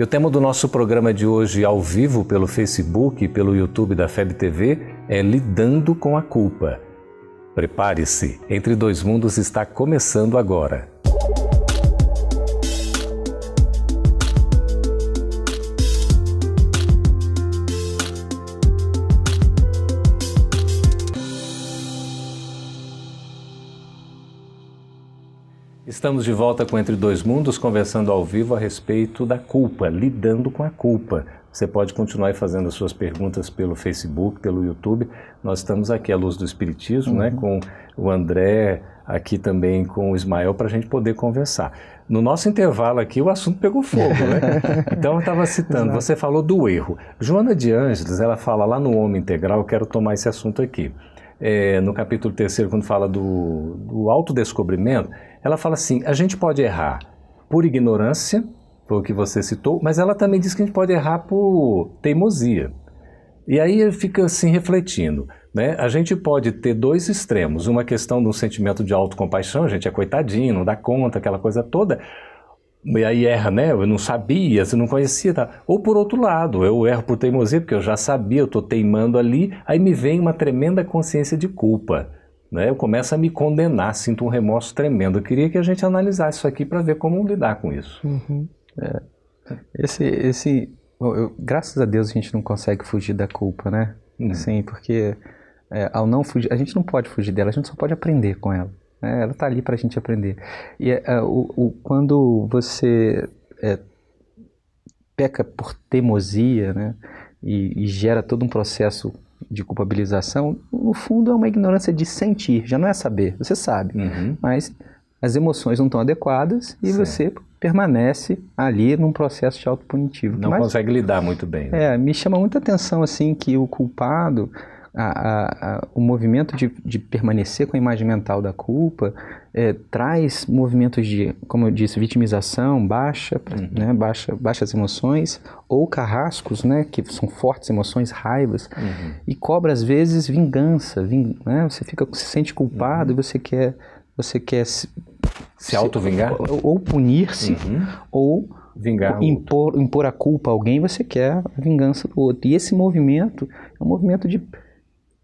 E o tema do nosso programa de hoje, ao vivo pelo Facebook e pelo YouTube da FEB TV, é Lidando com a Culpa. Prepare-se, Entre Dois Mundos está começando agora. Estamos de volta com Entre Dois Mundos, conversando ao vivo a respeito da culpa, lidando com a culpa. Você pode continuar fazendo as suas perguntas pelo Facebook, pelo YouTube. Nós estamos aqui à luz do Espiritismo, né, uhum. né, com o André, aqui também com o Ismael, para a gente poder conversar. No nosso intervalo aqui, o assunto pegou fogo, né? Então, eu estava citando, você falou do erro. Joana de Ângeles, ela fala lá no Homem Integral, eu quero tomar esse assunto aqui. É, no capítulo 3, quando fala do, do autodescobrimento, ela fala assim: a gente pode errar por ignorância, foi o que você citou, mas ela também diz que a gente pode errar por teimosia. E aí fica assim refletindo. Né? A gente pode ter dois extremos, uma questão do sentimento de autocompaixão, a gente é coitadinho, não dá conta, aquela coisa toda, e aí erra, né? Eu não sabia, você não conhecia, tá? Ou por outro lado, eu erro por teimosia, porque eu já sabia, eu estou teimando ali, aí me vem uma tremenda consciência de culpa né, eu começo a me condenar, sinto um remorso tremendo. Eu queria que a gente analisasse isso aqui para ver como lidar com isso. Uhum. É. Esse, esse, eu, graças a Deus a gente não consegue fugir da culpa, né? Uhum. Sim, porque é, ao não fugir, a gente não pode fugir dela, a gente só pode aprender com ela. Né? Ela está ali para a gente aprender. E é, é, o, o, quando você é, peca por teimosia, né? E, e gera todo um processo de culpabilização, no fundo é uma ignorância de sentir, já não é saber, você sabe, uhum. mas as emoções não estão adequadas e certo. você permanece ali num processo de autopunitivo. Não mas, consegue lidar muito bem. Né? É, me chama muita atenção assim que o culpado a, a, o movimento de, de, permanecer com a imagem mental da culpa é, traz movimentos de, como eu disse, vitimização baixa, uhum. né, baixa, baixas emoções, ou carrascos, né, que são fortes emoções, raivas, uhum. e cobra às vezes vingança, ving, né, você fica, se sente culpado uhum. e você quer, você quer se, se auto-vingar? Ou, ou punir-se, uhum. ou Vingar impor, impor a culpa a alguém, você quer a vingança do outro. E esse movimento é um movimento de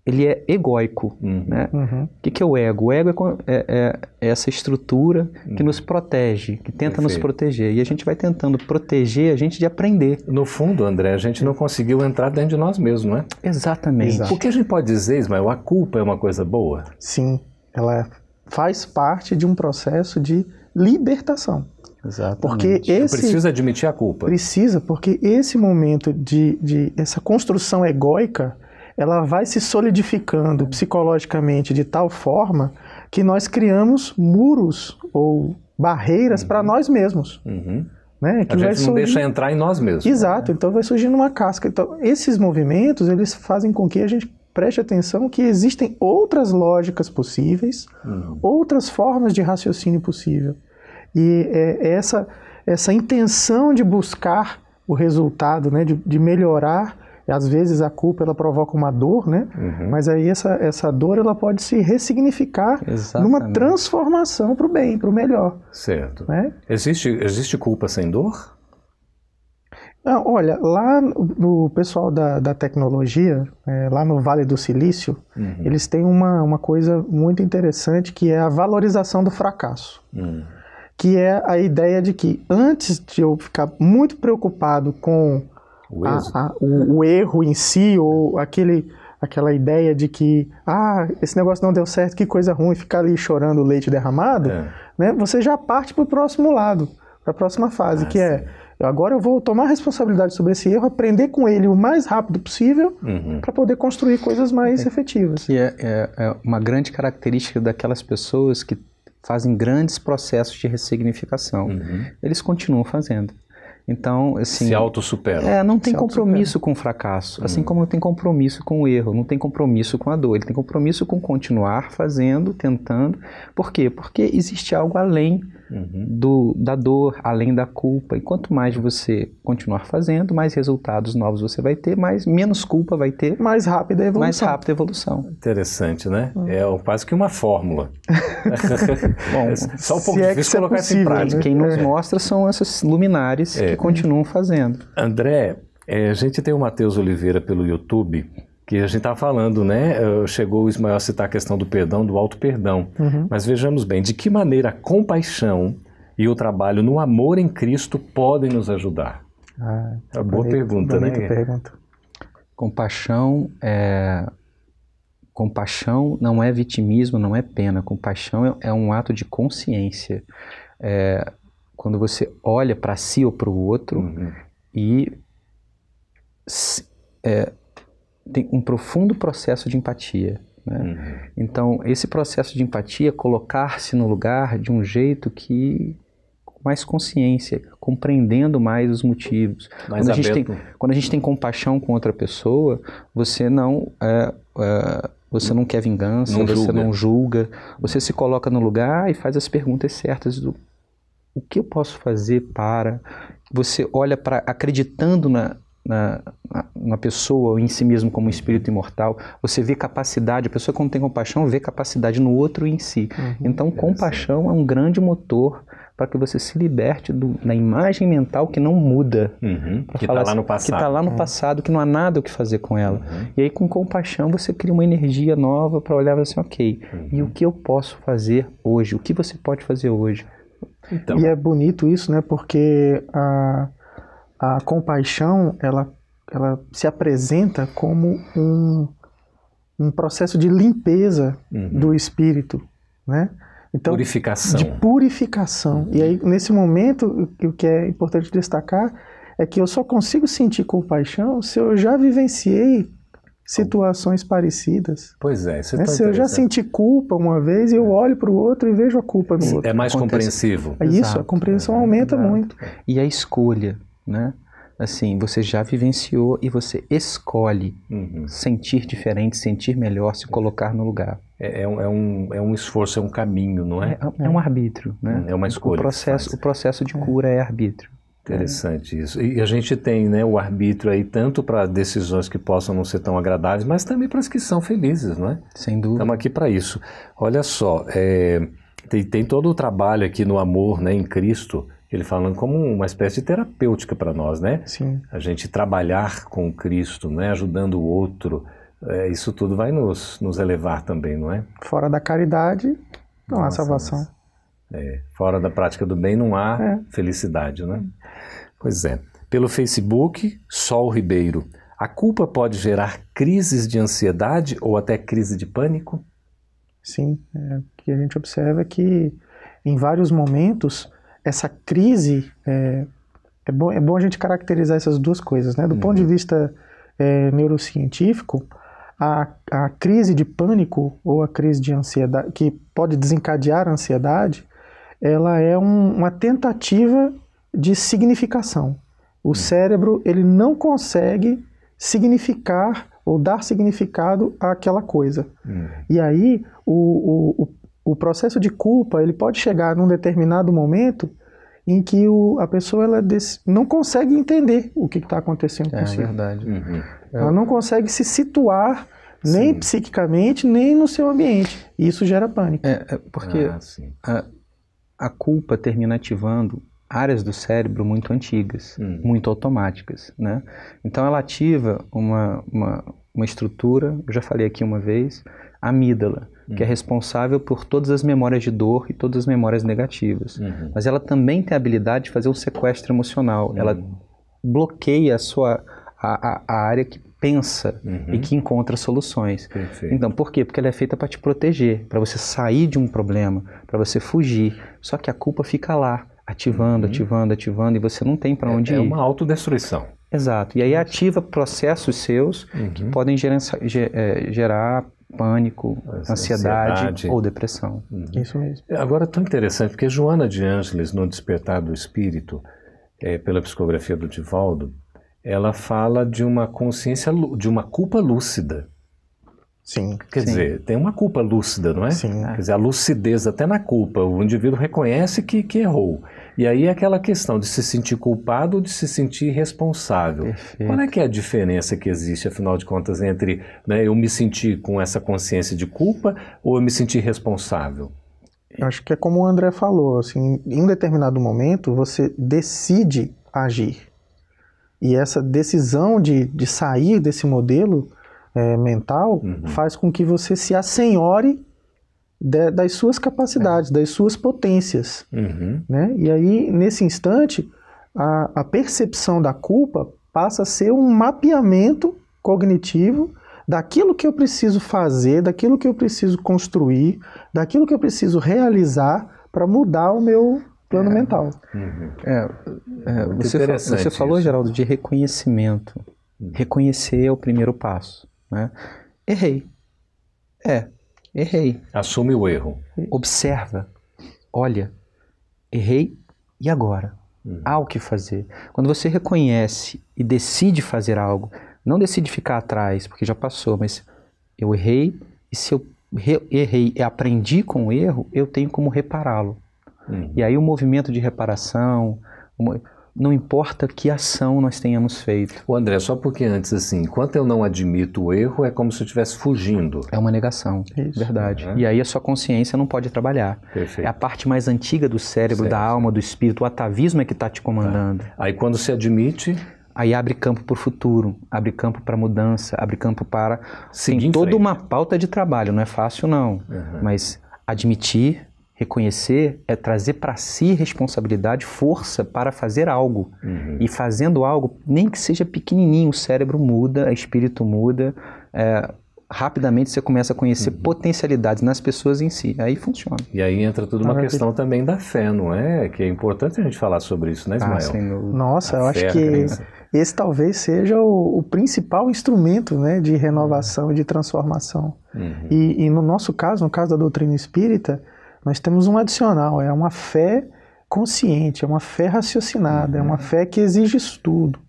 ele é egóico. Uhum. Né? Uhum. O que, que, é o ego? O ego é, é, é essa estrutura que uhum. nos protege, que tenta Perfeito. nos proteger. E a gente vai tentando proteger a gente de aprender. No fundo, André, a gente não conseguiu entrar dentro de nós mesmos, não é? Exatamente. Exato. O que a gente pode dizer, Ismael, a culpa é uma coisa boa? Sim, ela faz parte de um processo de libertação. Exatamente. Porque esse precisa admitir a culpa. Precisa, porque esse momento de, de essa construção egóica ela vai se solidificando psicologicamente de tal forma que nós criamos muros ou barreiras uhum. para nós mesmos. Uhum. Né? Que a gente não deixa entrar em nós mesmos. Exato, então vai surgindo uma casca. Então, esses movimentos, eles fazem com que a gente preste atenção que existem outras lógicas possíveis, uhum. outras formas de raciocínio possível. E é, é essa, essa intenção de buscar o resultado, né, de, de melhorar às vezes a culpa ela provoca uma dor, né? Uhum. Mas aí essa, essa dor ela pode se ressignificar Exatamente. numa transformação para o bem, para o melhor. Certo. Né? Existe, existe culpa sem dor? Não, olha, lá no pessoal da, da tecnologia, é, lá no Vale do Silício, uhum. eles têm uma, uma coisa muito interessante que é a valorização do fracasso. Uhum. Que é a ideia de que antes de eu ficar muito preocupado com o, a, a, o, o, erro em si, ou aquele, aquela ideia de que, ah, esse negócio não deu certo, que coisa ruim, ficar ali chorando o leite derramado, é. né, você já parte para o próximo lado, para a próxima fase, ah, que é, sim. é, agora eu vou tomar responsabilidade sobre esse erro, aprender com ele o mais rápido possível, uhum. para poder construir coisas mais é, efetivas. E é, é, é uma grande característica daquelas pessoas que fazem grandes processos de ressignificação. Uhum. Eles continuam fazendo. Então, assim. Se autossuperam. É, não tem compromisso com o fracasso. Assim hum. como não tem compromisso com o erro, não tem compromisso com a dor. Ele tem compromisso com continuar fazendo, tentando. Por quê? Porque existe algo além uhum. do, da dor, além da culpa. E quanto mais você continuar fazendo, mais resultados novos você vai ter, mais menos culpa vai ter. Mais rápida a evolução. Mais rápida a evolução. Interessante, né? Uhum. É quase que uma fórmula. Bom, só um pouco é difícil colocar isso em prática. Né? Quem nos é. mostra são essas luminares é. que continuam fazendo. André, é, a gente tem o Matheus Oliveira pelo YouTube que a gente está falando, né? Eh, chegou o Ismael a citar a questão do perdão, do alto perdão. Uhum. Mas vejamos bem, de que maneira a compaixão e o trabalho no amor em Cristo podem nos ajudar? Ah, é uma boa bonito, pergunta, né? Pergunta. Compaixão é compaixão não é vitimismo, não é pena. Compaixão é, um ato de consciência. É, quando você olha para si ou para o outro uhum. e é, tem um profundo processo de empatia. Né? Uhum. Então, esse processo de empatia, colocar-se no lugar de um jeito que com mais consciência, compreendendo mais os motivos. Mais quando, a gente tem, quando a gente tem compaixão com outra pessoa, você não é, é, você não quer vingança, não você julga. não julga, você se coloca no lugar e faz as perguntas certas do o que eu posso fazer para você olha para acreditando na, na, na pessoa ou em si mesmo como um espírito imortal, você vê capacidade, a pessoa quando tem compaixão vê capacidade no outro e em si. Uhum, então, compaixão é um grande motor para que você se liberte do, da imagem mental que não muda. Uhum, que está lá assim, no passado. Que está lá no uhum. passado, que não há nada o que fazer com ela. Uhum. E aí, com compaixão, você cria uma energia nova para olhar assim, ok, e o que eu posso fazer hoje? O que você pode fazer hoje? Então. E é bonito isso, né? Porque a a compaixão ela, ela se apresenta como um, um processo de limpeza uhum. do espírito, né? Então, purificação. De purificação. Uhum. E aí, nesse momento, o que é importante destacar é que eu só consigo sentir compaixão se eu já vivenciei situações parecidas. Pois é, isso é, é Se eu já senti culpa uma vez, eu é. olho para o outro e vejo a culpa no outro. É mais Acontece. compreensivo. É isso, Exato. a compreensão é, aumenta muito. E a escolha né? Assim, você já vivenciou e você escolhe uhum. sentir diferente, sentir melhor, se colocar no lugar. É, é, um, é, um, é um esforço, é um caminho, não é? É, é um arbítrio, né? É uma escolha. O processo, o processo de cura é arbítrio. Interessante isso. E a gente tem né, o arbítrio aí tanto para decisões que possam não ser tão agradáveis, mas também para as que são felizes, não é? Sem dúvida. Estamos aqui para isso. Olha só, é, tem, tem todo o trabalho aqui no amor, né, em Cristo, ele falando como uma espécie de terapêutica para nós, né? Sim. A gente trabalhar com Cristo, né? ajudando o outro, é, isso tudo vai nos, nos elevar também, não é? Fora da caridade, não Nossa, há salvação. É, fora da prática do bem não há é. felicidade, né? Pois é. Pelo Facebook, Sol Ribeiro. A culpa pode gerar crises de ansiedade ou até crise de pânico? Sim, é, o que a gente observa é que em vários momentos essa crise, é, é, bom, é bom a gente caracterizar essas duas coisas, né? Do uhum. ponto de vista é, neurocientífico, a, a crise de pânico ou a crise de ansiedade, que pode desencadear a ansiedade, ela é um, uma tentativa de significação. O uhum. cérebro ele não consegue significar ou dar significado àquela coisa. Uhum. E aí o, o, o processo de culpa ele pode chegar num determinado momento em que o, a pessoa ela não consegue entender o que está acontecendo com É verdade. Uhum. Ela não consegue se situar nem sim. psiquicamente, nem no seu ambiente. E isso gera pânico. É, é porque ah, a, a, culpa termina ativando áreas do cérebro muito antigas, uhum. muito automáticas. Né? Então ela ativa uma, uma, uma estrutura, eu já falei aqui uma vez, amígdala que é uhum. responsável por todas as memórias de dor e todas as memórias negativas. Uhum. Mas ela também tem a habilidade de fazer um sequestro emocional. Uhum. Ela bloqueia a sua a, a, área que pensa uhum. e que encontra soluções. Perfeito. Então, por quê? Porque ela é feita para te proteger, para você sair de um problema, para você fugir. Só que a culpa fica lá, ativando, uhum. ativando, ativando, e você não tem para onde é, ir. É uma autodestruição. Exato. E aí ativa processos seus que uhum. podem gerar, é, gerar pânico, ansiedade, ansiedade, ou depressão. Uhum. Isso mesmo. Agora, tão interessante, porque Joana de Ângeles, no Despertar do Espírito, é, pela psicografia do Divaldo, ela fala de uma consciência, de uma culpa lúcida. Sim. Quer sim. dizer, tem uma culpa lúcida, não é? Sim. Quer dizer, a lucidez até na culpa. O indivíduo reconhece que, que errou. E aí é aquela questão de se sentir culpado ou de se sentir responsável. Perfeito. Qual é que é a diferença que existe, afinal de contas, entre né, eu me sentir com essa consciência de culpa ou eu me sentir responsável? Acho que é como o André falou, assim, em um determinado momento você decide agir. E essa decisão de, de sair desse modelo é, mental Uhum. faz com que você se assenhore de- das suas capacidades, das suas potências. Uhum. né? E aí, nesse instante, a, a percepção da culpa passa a ser um mapeamento cognitivo daquilo que eu preciso fazer, daquilo que eu preciso construir, daquilo que eu preciso realizar para mudar o meu plano mental. Uhum. É, é, você, fa- você falou, isso. Geraldo, de reconhecimento. Reconhecer é o primeiro passo. Né? Errei. É, errei. Assume o erro. Observa. Olha, errei e agora? Há o que fazer. Quando você reconhece e decide fazer algo, não decide ficar atrás, porque já passou, mas eu errei e se eu re- errei e aprendi com o erro, eu tenho como repará-lo. Uhum. E aí o movimento de reparação, não importa que ação nós tenhamos feito, O André, só porque antes, assim, enquanto eu não admito o erro, é como se eu estivesse fugindo. é uma negação, Isso. verdade. Uhum. E aí a sua consciência não pode trabalhar. Perfeito. É a parte mais antiga do cérebro, Certo. da alma, do espírito, o atavismo é que está te comandando. Aí quando se admite, Aí abre campo para o futuro, abre campo para mudança, abre campo para. Seguir Tem em toda frente. uma pauta de trabalho, não é fácil não. Uhum. Mas admitir, reconhecer, é trazer para si responsabilidade, força para fazer algo. Uhum. E fazendo algo, nem que seja pequenininho, o cérebro muda, o espírito muda. é, rapidamente você começa a conhecer Uhum. potencialidades nas pessoas em si. Aí funciona. E aí entra tudo uma Maravilha. questão também da fé, não é? Que é importante a gente falar sobre isso, né, Ismael? Ah, dúvida. Nossa, A eu acho que esse talvez seja o, o principal instrumento né, de renovação e de transformação. Uhum. E, e no nosso caso, no caso da doutrina espírita, nós temos um adicional, é uma fé consciente, é uma fé raciocinada, é uma fé que exige estudo,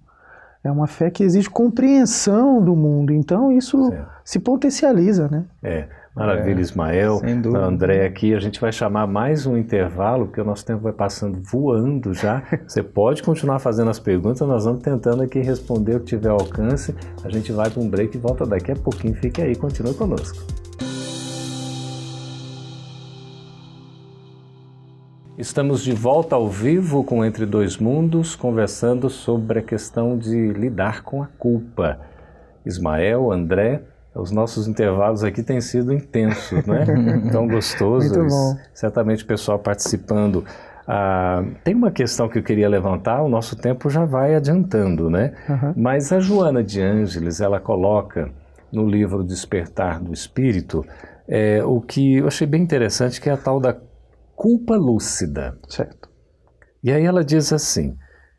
é uma fé que exige compreensão do mundo. Então isso Certo. se potencializa, né? É, maravilha, Ismael. sem dúvida. André aqui, a gente vai chamar mais um intervalo, porque o nosso tempo vai passando voando já. Você pode continuar fazendo as perguntas, nós vamos tentando aqui responder o que tiver alcance. A gente vai para um break e volta daqui a pouquinho. Fique aí, continue conosco. Estamos de volta ao vivo com Entre Dois Mundos, conversando sobre a questão de lidar com a culpa. Ismael, André, os nossos intervalos aqui têm sido intensos, né? Tão gostosos. Muito bom. Certamente o pessoal participando. Ah, tem uma questão que eu queria levantar, o nosso tempo já vai adiantando, né? Aham. Mas a Joana de Ângeles, ela coloca no livro Despertar do Espírito é, o que eu achei bem interessante, que é a tal da culpa lúcida. Certo. E aí ela diz assim: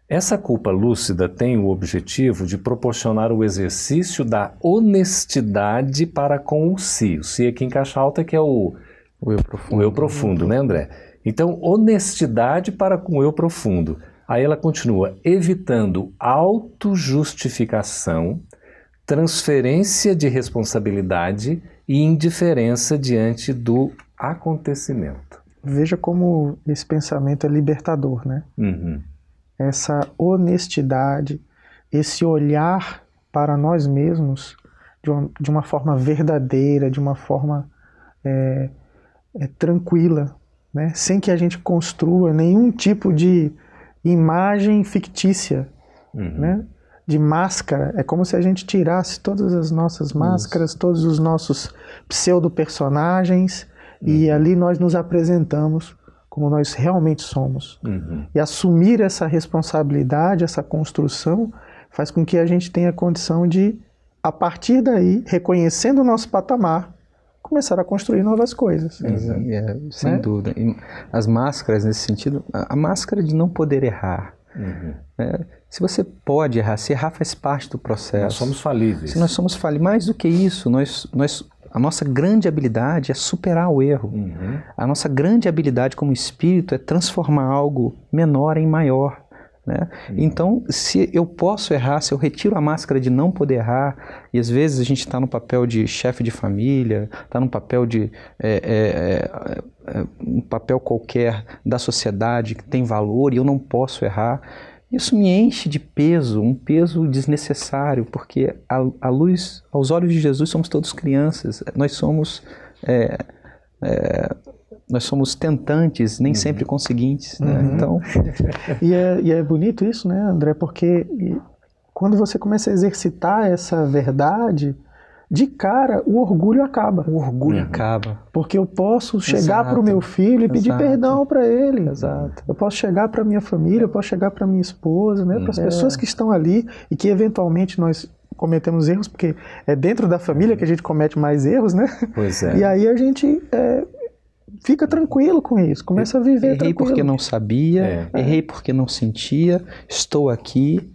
essa culpa lúcida tem o objetivo de proporcionar o exercício da honestidade para com o si. O si aqui em caixa alta que é o, O eu profundo. o eu profundo, né, André? Então, honestidade para com o eu profundo. Aí ela continua, evitando autojustificação, transferência de responsabilidade e indiferença diante do acontecimento. Veja como esse pensamento é libertador, né? Uhum. essa honestidade, esse olhar para nós mesmos de uma, de uma forma verdadeira, de uma forma é, é, tranquila, né? sem que a gente construa nenhum tipo de imagem fictícia, Uhum. né? de máscara. É como se a gente tirasse todas as nossas máscaras, todos os nossos pseudo-personagens e ali nós nos apresentamos como nós realmente somos. Uhum. E assumir essa responsabilidade, essa construção, faz com que a gente tenha condição de, a partir daí, reconhecendo o nosso patamar, começar a construir novas coisas. É, sem Né? dúvida. E as máscaras, nesse sentido, a, a máscara de não poder errar. Uhum. né? Se você pode errar, se errar faz parte do processo. Nós somos falíveis. Se nós somos falhos, mais do que isso, nós, nós, a nossa grande habilidade é superar o erro. Uhum. A nossa grande habilidade como espírito é transformar algo menor em maior. Né? Uhum. Então, se eu posso errar, se eu retiro a máscara de não poder errar, e às vezes a gente está no papel de chefe de família, está no papel de é, é, é, é, um papel qualquer da sociedade que tem valor e eu não posso errar, isso me enche de peso, um peso desnecessário, porque a, luz, aos olhos de Jesus, somos todos crianças, nós somos é, é, nós somos tentantes, nem uhum. sempre conseguintes. Né? Uhum. Então... e, é, e é bonito isso, né, André? Porque quando você começa a exercitar essa verdade, de cara o orgulho acaba. O orgulho uhum. acaba. Porque eu posso chegar para o meu filho e pedir perdão para ele. Exato. Eu posso chegar para minha família, eu posso chegar para minha esposa, né? para as é. pessoas que estão ali e que eventualmente nós cometemos erros, porque é dentro da família que a gente comete mais erros, né? Pois é. E aí a gente é, fica tranquilo com isso, começa a viver Errei tranquilo. porque não sabia, é. errei porque não sentia, estou aqui,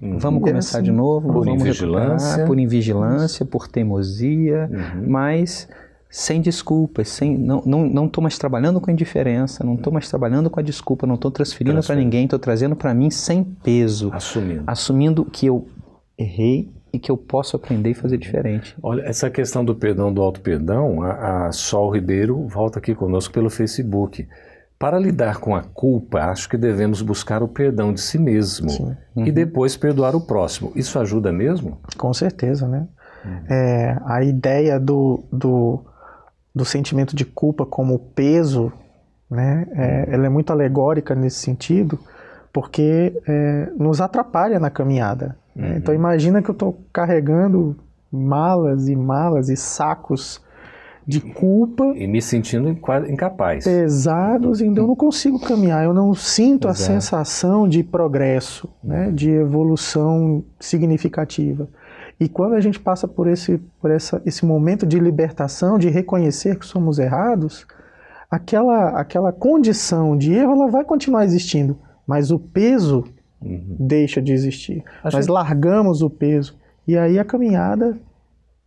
uhum. vamos começar assim, de novo, por vamos invigilância. por invigilância, por teimosia, uhum. mas sem desculpas, sem não não não estou mais trabalhando com indiferença, não estou mais trabalhando com a desculpa, não estou transferindo para ninguém, estou trazendo para mim sem peso, assumindo, assumindo que eu errei e que eu posso aprender e fazer diferente. Olha, essa questão do perdão, do auto-perdão, a, a Sol Ribeiro volta aqui conosco pelo Facebook. Para lidar com a culpa, acho que devemos buscar o perdão de si mesmo uhum. e depois perdoar o próximo. Isso ajuda mesmo? Com certeza, né? Uhum. É, a ideia do, do, do, sentimento de culpa como peso, né? É, ela é muito alegórica nesse sentido, porque é, nos atrapalha na caminhada. Né? Uhum. Então imagina que eu estou carregando malas e malas e sacos de culpa. E me sentindo incapaz. Pesados, então eu não consigo caminhar, eu não sinto Exato. a sensação de progresso, né, de evolução significativa. E quando a gente passa por esse, por essa, esse momento de libertação, de reconhecer que somos errados, aquela, aquela condição de erro ela vai continuar existindo, mas o peso uhum. deixa de existir. Acho Nós que... largamos o peso e aí a caminhada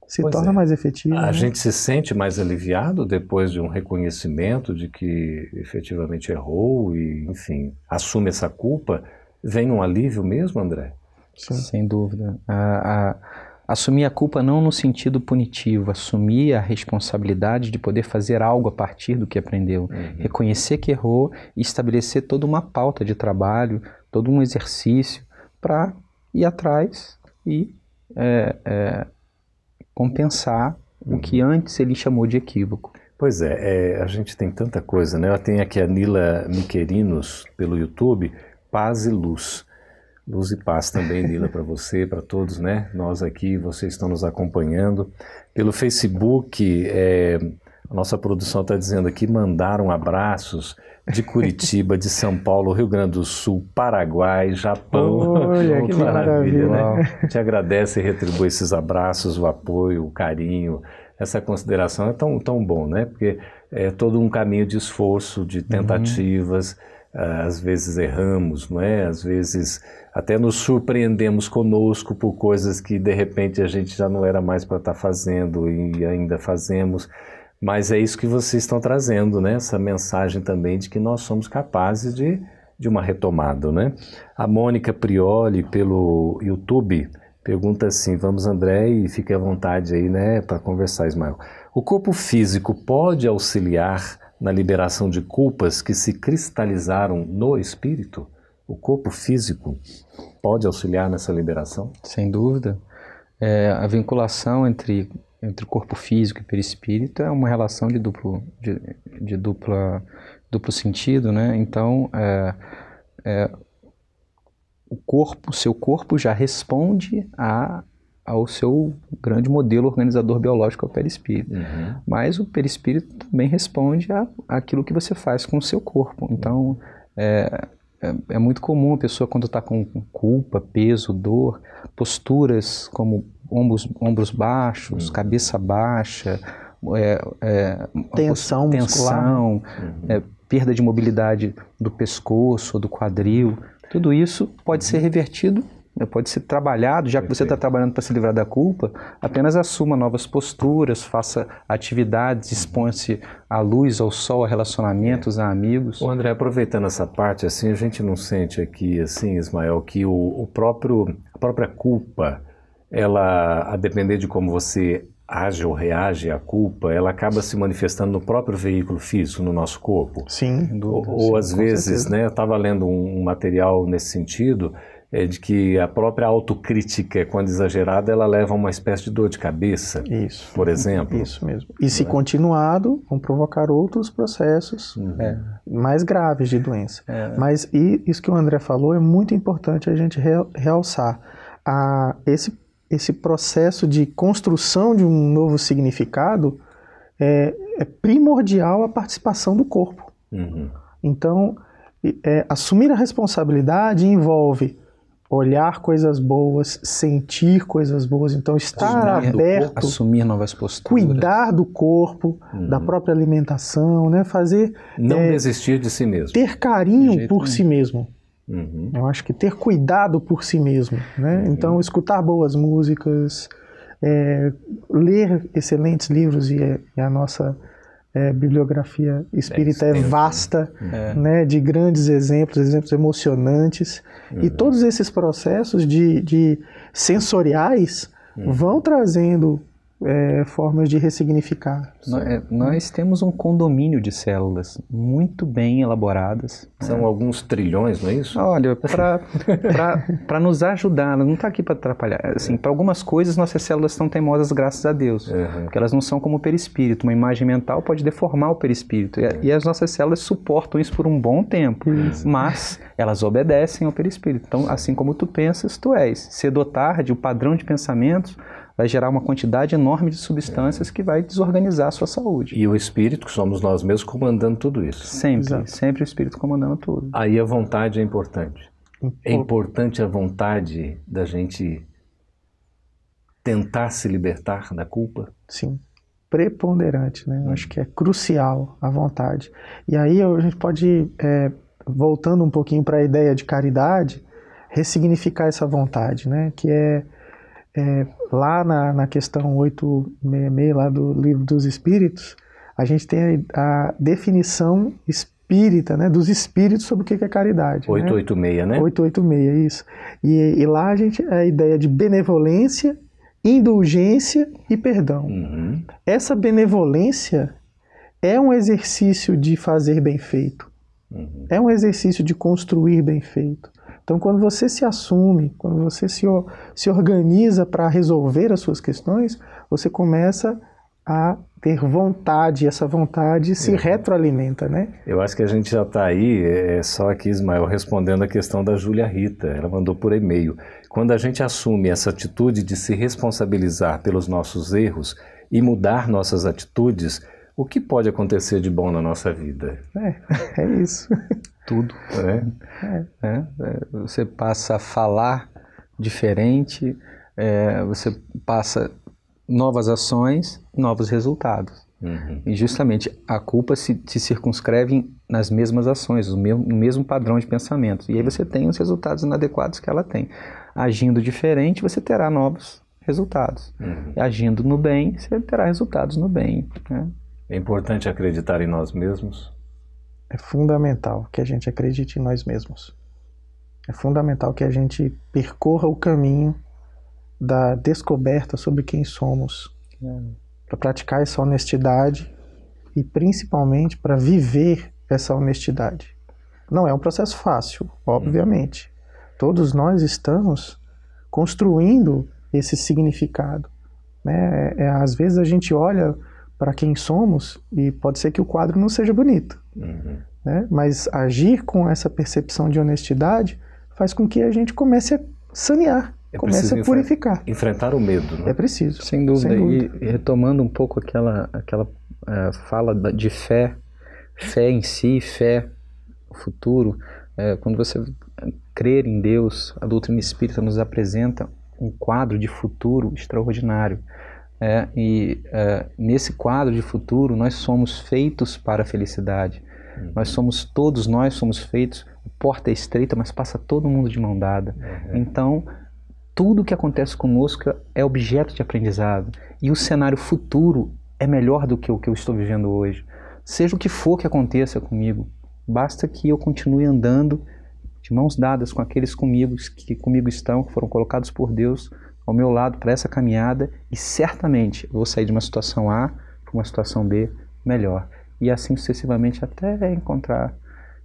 se pois torna é. mais efetiva. A né? gente se sente mais aliviado depois de um reconhecimento de que efetivamente errou e, enfim, assume essa culpa. Vem um alívio mesmo, André? Sim. Sem dúvida. A, a, assumir a culpa não no sentido punitivo, assumir a responsabilidade de poder fazer algo a partir do que aprendeu, uhum. reconhecer que errou e estabelecer toda uma pauta de trabalho, todo um exercício para ir atrás e é, é, compensar uhum. o que antes ele chamou de equívoco. Pois é, é, a gente tem tanta coisa, né? Eu tenho aqui a Nila Miquerinos pelo YouTube, Paz e Luz. Luz e paz também, Nila, para você, para todos, né? Nós aqui, vocês estão nos acompanhando. Pelo Facebook, é, a nossa produção está dizendo aqui, mandaram abraços de Curitiba, de São Paulo, Rio Grande do Sul, Paraguai, Japão. Olha, que maravilha, né? A gente agradece e retribui esses abraços, o apoio, o carinho. Essa consideração é tão, tão bom, né? Porque é todo um caminho de esforço, de tentativas. Uhum. Às vezes erramos, não é? Às vezes até nos surpreendemos conosco por coisas que de repente a gente já não era mais para estar tá fazendo e ainda fazemos. Mas é isso que vocês estão trazendo, né? Essa mensagem também de que nós somos capazes de, de uma retomada, né? A Mônica Prioli, pelo YouTube, pergunta assim: vamos, André, e fique à vontade aí, né, para conversar, Ismael. O corpo físico pode auxiliar na liberação de culpas que se cristalizaram no espírito? O corpo físico pode auxiliar nessa liberação? Sem dúvida. É, a vinculação entre, entre corpo físico e perispírito é uma relação de duplo, de, de dupla, duplo sentido, né? Então, é, é, o corpo, seu corpo já responde a, ao seu grande modelo organizador biológico, o perispírito. Uhum. Mas o perispírito também responde a, aquilo que você faz com o seu corpo. Então, é, é, é muito comum a pessoa, quando está com culpa, peso, dor, posturas como ombros, ombros baixos, uhum. cabeça baixa, é, é, tensão, tensão uhum. é, perda de mobilidade do pescoço, do quadril, tudo isso pode uhum. ser revertido pode ser trabalhado, já que você está trabalhando para se livrar da culpa, apenas assuma novas posturas, faça atividades, exponha-se à luz, ao sol, a relacionamentos, é. a amigos. O André, aproveitando essa parte, assim, a gente não sente aqui, assim, Ismael, que o, o próprio, a própria culpa, ela, a depender de como você age ou reage à culpa, ela acaba se manifestando no próprio veículo físico, no nosso corpo. Sim. Ou, ou às vezes, certeza. né, eu estava lendo um material nesse sentido, é de que a própria autocrítica, quando exagerada, ela leva a uma espécie de dor de cabeça, isso, por exemplo. Isso mesmo. E se é? continuado, vão provocar outros processos uhum. é, mais graves de doença. É. Mas e, isso que o André falou é muito importante a gente realçar. A, esse, esse processo de construção de um novo significado é, é primordial a participação do corpo. Uhum. Então, é, assumir a responsabilidade envolve olhar coisas boas, sentir coisas boas, então estar assumir aberto, assumir novas posturas, cuidar do corpo, uhum. da própria alimentação, né? Fazer não é, desistir de si mesmo, ter carinho por nenhum. si mesmo. Uhum. Eu acho que ter cuidado por si mesmo, né? Uhum. Então escutar boas músicas, é, ler excelentes livros e, e a nossa é, bibliografia espírita é, é vasta, é. Né, de grandes exemplos, exemplos emocionantes. Uhum. E todos esses processos de, de sensoriais uhum. vão trazendo é, formas de ressignificar. Nós, é, nós, temos um condomínio de células muito bem elaboradas. São alguns trilhões, não é isso? Olha, para nos ajudar, não está aqui para atrapalhar. Assim, para algumas coisas, nossas células estão teimosas, graças a Deus. Uhum. Porque elas não são como o perispírito. Uma imagem mental pode deformar o perispírito. E, e as nossas células suportam isso por um bom tempo. Isso. Mas elas obedecem ao perispírito. Então, assim como tu pensas, tu és. Cedo ou tarde, o padrão de pensamentos vai gerar uma quantidade enorme de substâncias que vai desorganizar a sua saúde. E o espírito, que somos nós mesmos, comandando tudo isso. Sempre, Exato. sempre o espírito comandando tudo. Aí a vontade é importante. É importante a vontade da gente tentar se libertar da culpa? Sim. Preponderante, né? Eu acho que é crucial a vontade. E aí a gente pode, é, voltando um pouquinho para a ideia de caridade, ressignificar essa vontade, né? Que é é, lá na, na questão 866, lá do Livro dos Espíritos, a gente tem a, a definição espírita, né, dos espíritos sobre o que é caridade. 886, né? né? 886, isso. E, e lá a gente a ideia de benevolência, indulgência e perdão. Uhum. Essa benevolência é um exercício de fazer bem feito. Uhum. É um exercício de construir bem feito. Então, quando você se assume, quando você se, se organiza para resolver as suas questões, você começa a ter vontade, essa vontade se é. retroalimenta, né? Eu acho que a gente já está aí, é, é só aqui, Ismael, respondendo a questão da Júlia Rita, ela mandou por e-mail. Quando a gente assume essa atitude de se responsabilizar pelos nossos erros e mudar nossas atitudes, o que pode acontecer de bom na nossa vida? É, é isso. Tudo. É. É, é, você passa a falar diferente, é, você passa novas ações, novos resultados. Uhum. E justamente a culpa se, se circunscreve nas mesmas ações, no mesmo, mesmo padrão de pensamento. E aí você tem os resultados inadequados que ela tem. Agindo diferente, você terá novos resultados. Uhum. Agindo no bem, você terá resultados no bem. Né? É importante acreditar em nós mesmos é fundamental que a gente acredite em nós mesmos. É fundamental que a gente percorra o caminho da descoberta sobre quem somos, para praticar essa honestidade e principalmente para viver essa honestidade. Não é um processo fácil, obviamente. Todos nós estamos construindo esse significado. Né? É, é, às vezes a gente olha para quem somos e pode ser que o quadro não seja bonito. Uhum. Né? Mas agir com essa percepção de honestidade faz com que a gente comece a sanear, é comece a purificar. Enfrentar o medo. Né? É preciso. Sem dúvida. Sem dúvida. E, retomando um pouco aquela, aquela uh, fala de fé, fé em si, fé no futuro, uh, quando você crer em Deus, a doutrina espírita nos apresenta um quadro de futuro extraordinário. É, e é, nesse quadro de futuro, nós somos feitos para a felicidade. Uhum. Nós somos, todos nós somos feitos, a porta é estreita, mas passa todo mundo de mão dada. Uhum. Então, tudo que acontece conosco é objeto de aprendizado e o cenário futuro é melhor do que o que eu estou vivendo hoje. Seja o que for que aconteça comigo, basta que eu continue andando de mãos dadas com aqueles comigo que comigo estão, que foram colocados por Deus ao meu lado para essa caminhada e certamente vou sair de uma situação A para uma situação B melhor. E assim sucessivamente até encontrar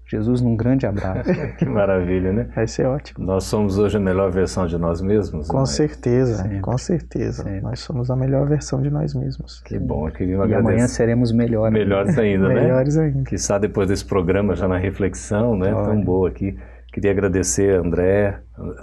Jesus num grande abraço. que maravilha, né? Vai ser ótimo. Nós somos hoje a melhor versão de nós mesmos? Com certeza, Sempre. com certeza. Sempre. Nós somos a melhor versão de nós mesmos. Que bom, eu queria agradecer. E amanhã seremos melhores. Melhores ainda, né? Melhores ainda. Que está depois desse programa, já na reflexão, né? Olha. Tão boa aqui. Queria agradecer, André,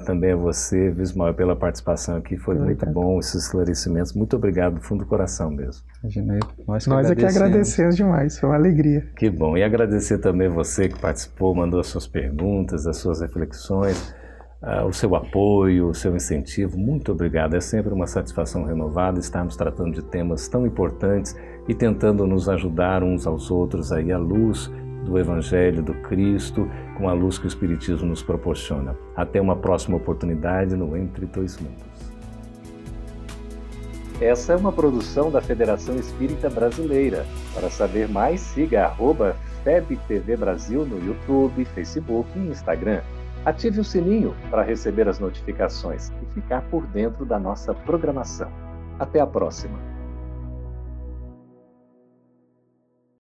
também a você, Vismael, pela participação aqui. Foi muito bom esses esclarecimentos. Muito obrigado, do fundo do coração mesmo. Imagina, nós, que nós é que agradecemos demais, foi uma alegria. Que bom. E agradecer também você que participou, mandou as suas perguntas, as suas reflexões, uh, o seu apoio, o seu incentivo. Muito obrigado. É sempre uma satisfação renovada estarmos tratando de temas tão importantes e tentando nos ajudar uns aos outros aí à luz do Evangelho, do Cristo, com a luz que o Espiritismo nos proporciona. Até uma próxima oportunidade no Entre Dois Mundos. Essa é uma produção da Federação Espírita Brasileira. Para saber mais, siga arroba FebTV Brasil no YouTube, Facebook e Instagram. Ative o sininho para receber as notificações e ficar por dentro da nossa programação. Até a próxima!